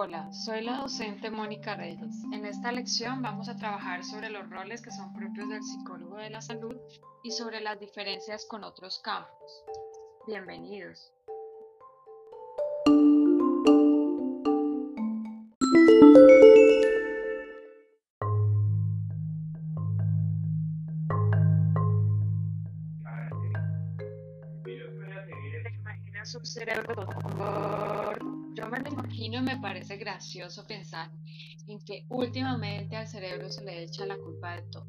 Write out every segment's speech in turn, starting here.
Hola, soy la docente Mónica Reyes. En esta lección vamos a trabajar sobre los roles que son propios del psicólogo de la salud y sobre las diferencias con otros campos. Bienvenidos. su cerebro Yo me lo imagino y me parece gracioso pensar en que últimamente al cerebro se le echa la culpa de todo.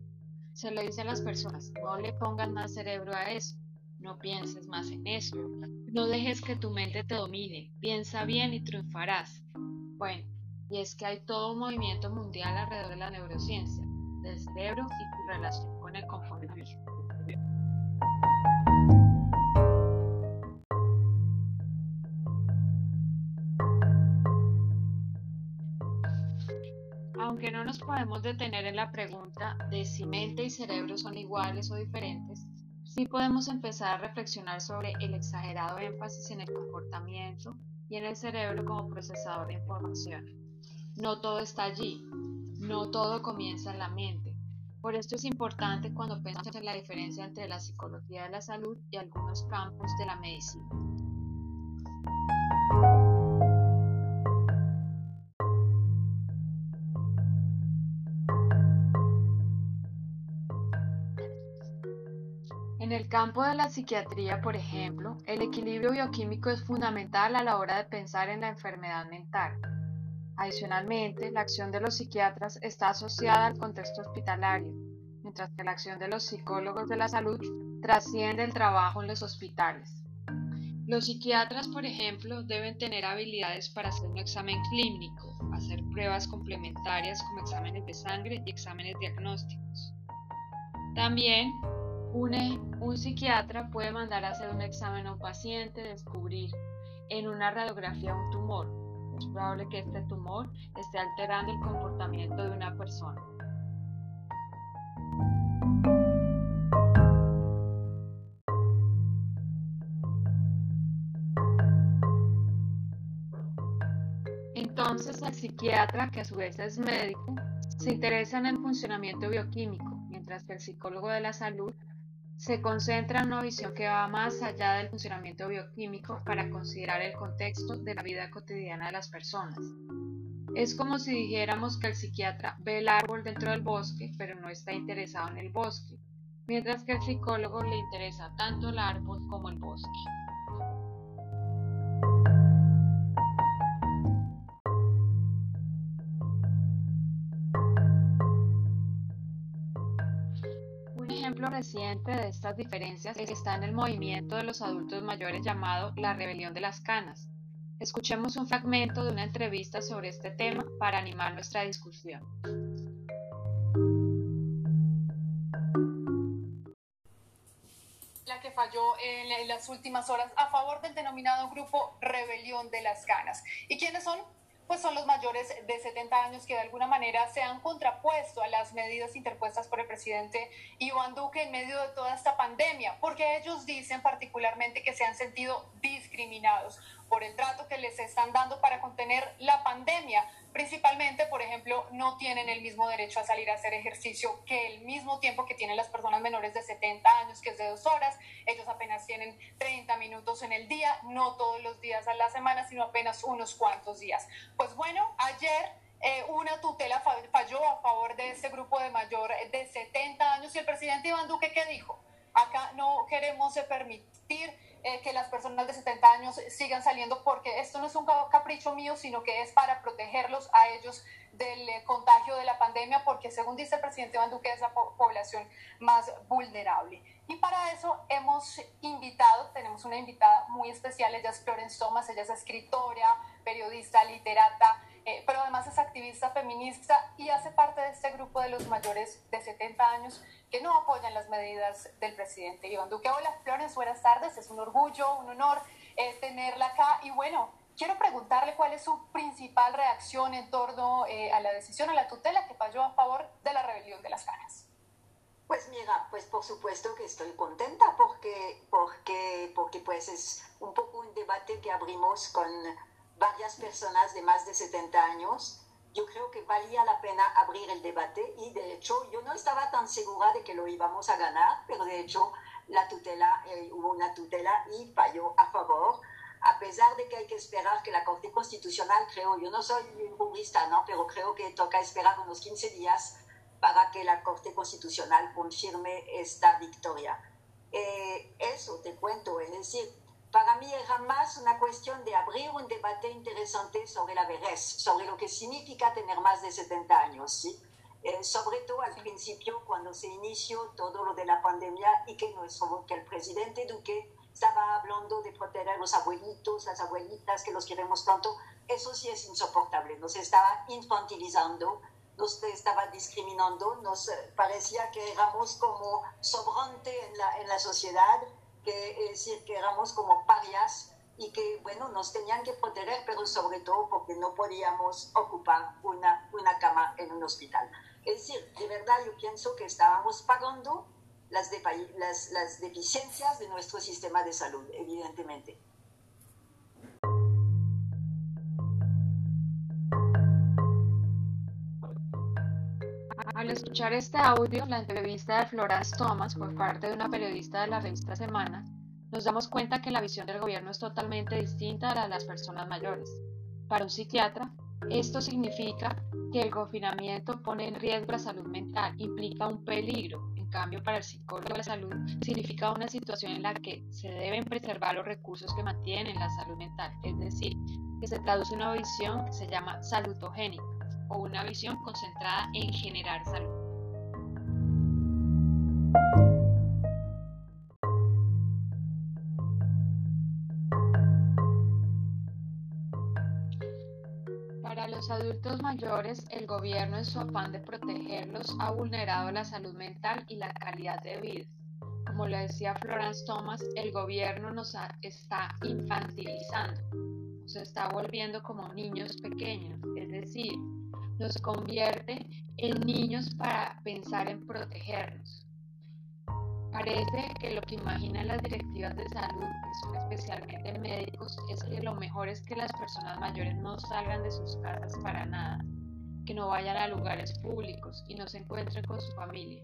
Se le dice a las personas, no le pongas más cerebro a eso, no pienses más en eso, no dejes que tu mente te domine, piensa bien y triunfarás. Bueno, y es que hay todo un movimiento mundial alrededor de la neurociencia, del cerebro y su relación con el conformismo. Aunque no nos podemos detener en la pregunta de si mente y cerebro son iguales o diferentes, sí podemos empezar a reflexionar sobre el exagerado énfasis en el comportamiento y en el cerebro como procesador de información. No todo está allí, no todo comienza en la mente. Por esto es importante cuando pensamos en la diferencia entre la psicología de la salud y algunos campos de la medicina. El campo de la psiquiatría, por ejemplo, el equilibrio bioquímico es fundamental a la hora de pensar en la enfermedad mental. Adicionalmente, la acción de los psiquiatras está asociada al contexto hospitalario, mientras que la acción de los psicólogos de la salud trasciende el trabajo en los hospitales. Los psiquiatras, por ejemplo, deben tener habilidades para hacer un examen clínico, hacer pruebas complementarias como exámenes de sangre y exámenes diagnósticos. También un, psiquiatra puede mandar a hacer un examen a un paciente, descubrir en una radiografía un tumor. Es probable que este tumor esté alterando el comportamiento de una persona. Entonces el psiquiatra, que a su vez es médico, se interesa en el funcionamiento bioquímico, mientras que el psicólogo de la salud se concentra en una visión que va más allá del funcionamiento bioquímico para considerar el contexto de la vida cotidiana de las personas. Es como si dijéramos que el psiquiatra ve el árbol dentro del bosque, pero no está interesado en el bosque, mientras que el psicólogo le interesa tanto el árbol como el bosque. Ejemplo reciente de estas diferencias está en el movimiento de los adultos mayores llamado la rebelión de las canas. Escuchemos un fragmento de una entrevista sobre este tema para animar nuestra discusión. La que falló en las últimas horas a favor del denominado grupo Rebelión de las Canas. ¿Y quiénes son? Pues son los mayores de 70 años que de alguna manera se han contrapuesto a las medidas interpuestas por el presidente Iván Duque en medio de toda esta pandemia, porque ellos dicen particularmente que se han sentido discriminados por el trato que les están dando para contener la pandemia. Principalmente, por ejemplo, no tienen el mismo derecho a salir a hacer ejercicio que el mismo tiempo que tienen las personas menores de 70 años, que es de dos horas. Ellos apenas tienen 30 minutos en el día, no todos los días a la semana, sino apenas unos cuantos días. Pues bueno, ayer eh, una tutela falló a favor de este grupo de mayor de 70 años y el presidente Iván Duque, ¿qué dijo? Acá no queremos permitir eh, que las personas de 70 años sigan saliendo porque esto no es un capricho mío, sino que es para protegerlos a ellos del eh, contagio de la pandemia, porque según dice el presidente Iván Duque es la población más vulnerable. Y para eso hemos invitado, tenemos una invitada muy especial, ella es Florence Thomas, ella es escritora, periodista, literata, eh, pero además es activista feminista y hace parte de este grupo de los mayores de 70 años que no apoyan las medidas del presidente Iván Duque. Hola Flores, buenas tardes, es un orgullo, un honor eh, tenerla acá y bueno, quiero preguntarle cuál es su principal reacción en torno eh, a la decisión, a la tutela que falló a favor de la rebelión de las caras. Pues mira, pues por supuesto que estoy contenta porque, porque, porque pues es un poco un debate que abrimos con varias personas de más de 70 años, yo creo que valía la pena abrir el debate y de hecho yo no estaba tan segura de que lo íbamos a ganar, pero de hecho la tutela, eh, hubo una tutela y falló a favor, a pesar de que hay que esperar que la Corte Constitucional, creo, yo no soy jurista, ¿no? pero creo que toca esperar unos 15 días para que la Corte Constitucional confirme esta victoria. Eh, eso te cuento, es decir, para mí era más una cuestión de abrir un debate interesante sobre la vejez, sobre lo que significa tener más de 70 años, ¿sí? Eh, sobre todo al principio cuando se inició todo lo de la pandemia y que, nuestro, que el presidente Duque estaba hablando de proteger a los abuelitos, las abuelitas, que los queremos tanto, eso sí es insoportable, nos estaba infantilizando, nos estaba discriminando, nos eh, parecía que éramos como sobrante en la, en la sociedad que es decir, que éramos como parias y que, bueno, nos tenían que proteger, pero sobre todo porque no podíamos ocupar una, una cama en un hospital. Es decir, de verdad yo pienso que estábamos pagando las, de, las, las deficiencias de nuestro sistema de salud, evidentemente. Escuchar este audio, la entrevista de Florence Thomas por parte de una periodista de la revista Semana, nos damos cuenta que la visión del gobierno es totalmente distinta a la de las personas mayores. Para un psiquiatra, esto significa que el confinamiento pone en riesgo la salud mental, implica un peligro. En cambio, para el psicólogo la salud significa una situación en la que se deben preservar los recursos que mantienen la salud mental, es decir, que se traduce una visión que se llama salutogénica o una visión concentrada en generar salud. Para los adultos mayores, el gobierno en su afán de protegerlos ha vulnerado la salud mental y la calidad de vida. Como lo decía Florence Thomas, el gobierno nos está infantilizando, nos está volviendo como niños pequeños, es decir, nos convierte en niños para pensar en protegernos. Parece que lo que imaginan las directivas de salud, especialmente médicos, es que lo mejor es que las personas mayores no salgan de sus casas para nada, que no vayan a lugares públicos y no se encuentren con su familia.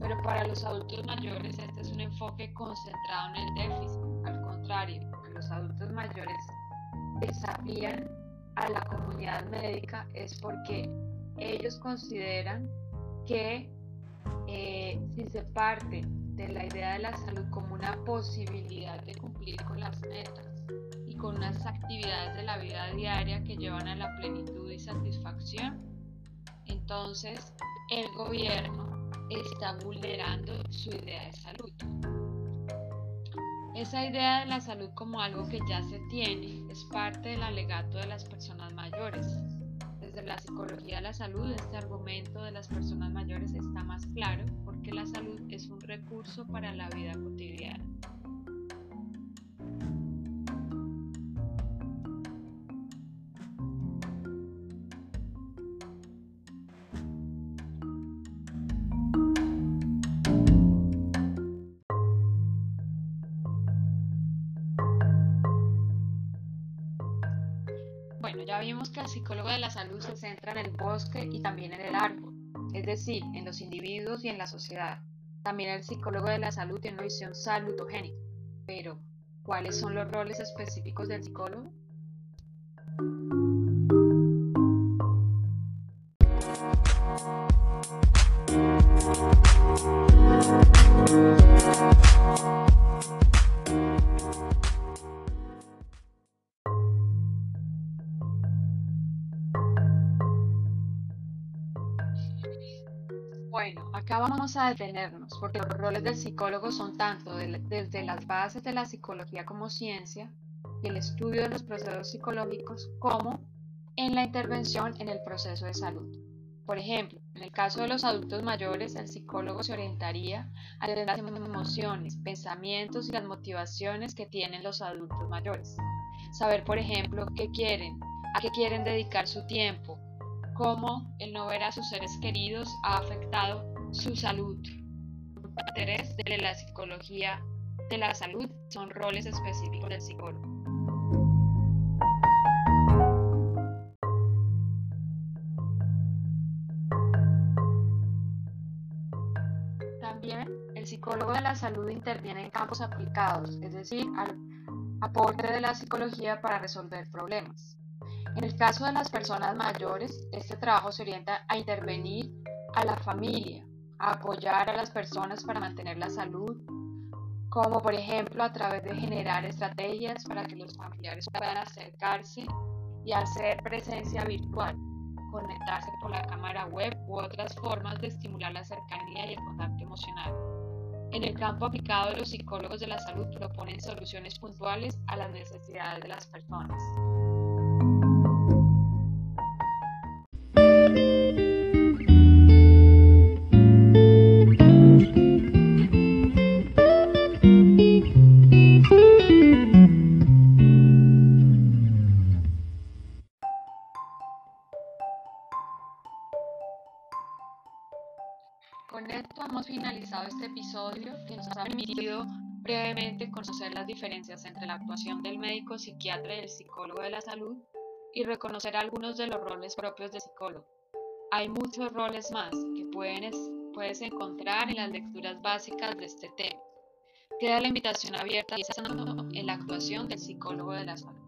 Pero para los adultos mayores este es un enfoque concentrado en el déficit. Al contrario, los adultos mayores desafían a la comunidad médica es porque ellos consideran que eh, si se parte de la idea de la salud como una posibilidad de cumplir con las metas y con unas actividades de la vida diaria que llevan a la plenitud y satisfacción, entonces el gobierno está vulnerando su idea de salud. Esa idea de la salud como algo que ya se tiene es parte del alegato de las personas mayores. Desde la psicología de la salud, este argumento de las personas mayores está más claro porque la salud es un recurso para la vida cotidiana. Bueno, ya vimos que el psicólogo de la salud se centra en el bosque y también en el árbol, es decir, en los individuos y en la sociedad. También el psicólogo de la salud tiene una visión salutogénica. Pero, ¿cuáles son los roles específicos del psicólogo? Acá vamos a detenernos porque los roles del psicólogo son tanto desde las bases de la psicología como ciencia y el estudio de los procesos psicológicos como en la intervención en el proceso de salud. Por ejemplo, en el caso de los adultos mayores, el psicólogo se orientaría a las emociones, pensamientos y las motivaciones que tienen los adultos mayores. Saber, por ejemplo, qué quieren, a qué quieren dedicar su tiempo, cómo el no ver a sus seres queridos ha afectado su salud. Interés de la psicología de la salud son roles específicos del psicólogo. También el psicólogo de la salud interviene en campos aplicados, es decir, al aporte de la psicología para resolver problemas. En el caso de las personas mayores, este trabajo se orienta a intervenir a la familia, apoyar a las personas para mantener la salud, como por ejemplo a través de generar estrategias para que los familiares puedan acercarse y hacer presencia virtual, conectarse por la cámara web u otras formas de estimular la cercanía y el contacto emocional. En el campo aplicado, los psicólogos de la salud proponen soluciones puntuales a las necesidades de las personas. Conocer las diferencias entre la actuación del médico psiquiatra y el psicólogo de la salud y reconocer algunos de los roles propios del psicólogo. Hay muchos roles más que puedes encontrar en las lecturas básicas de este tema. Queda la invitación abierta en la actuación del psicólogo de la salud.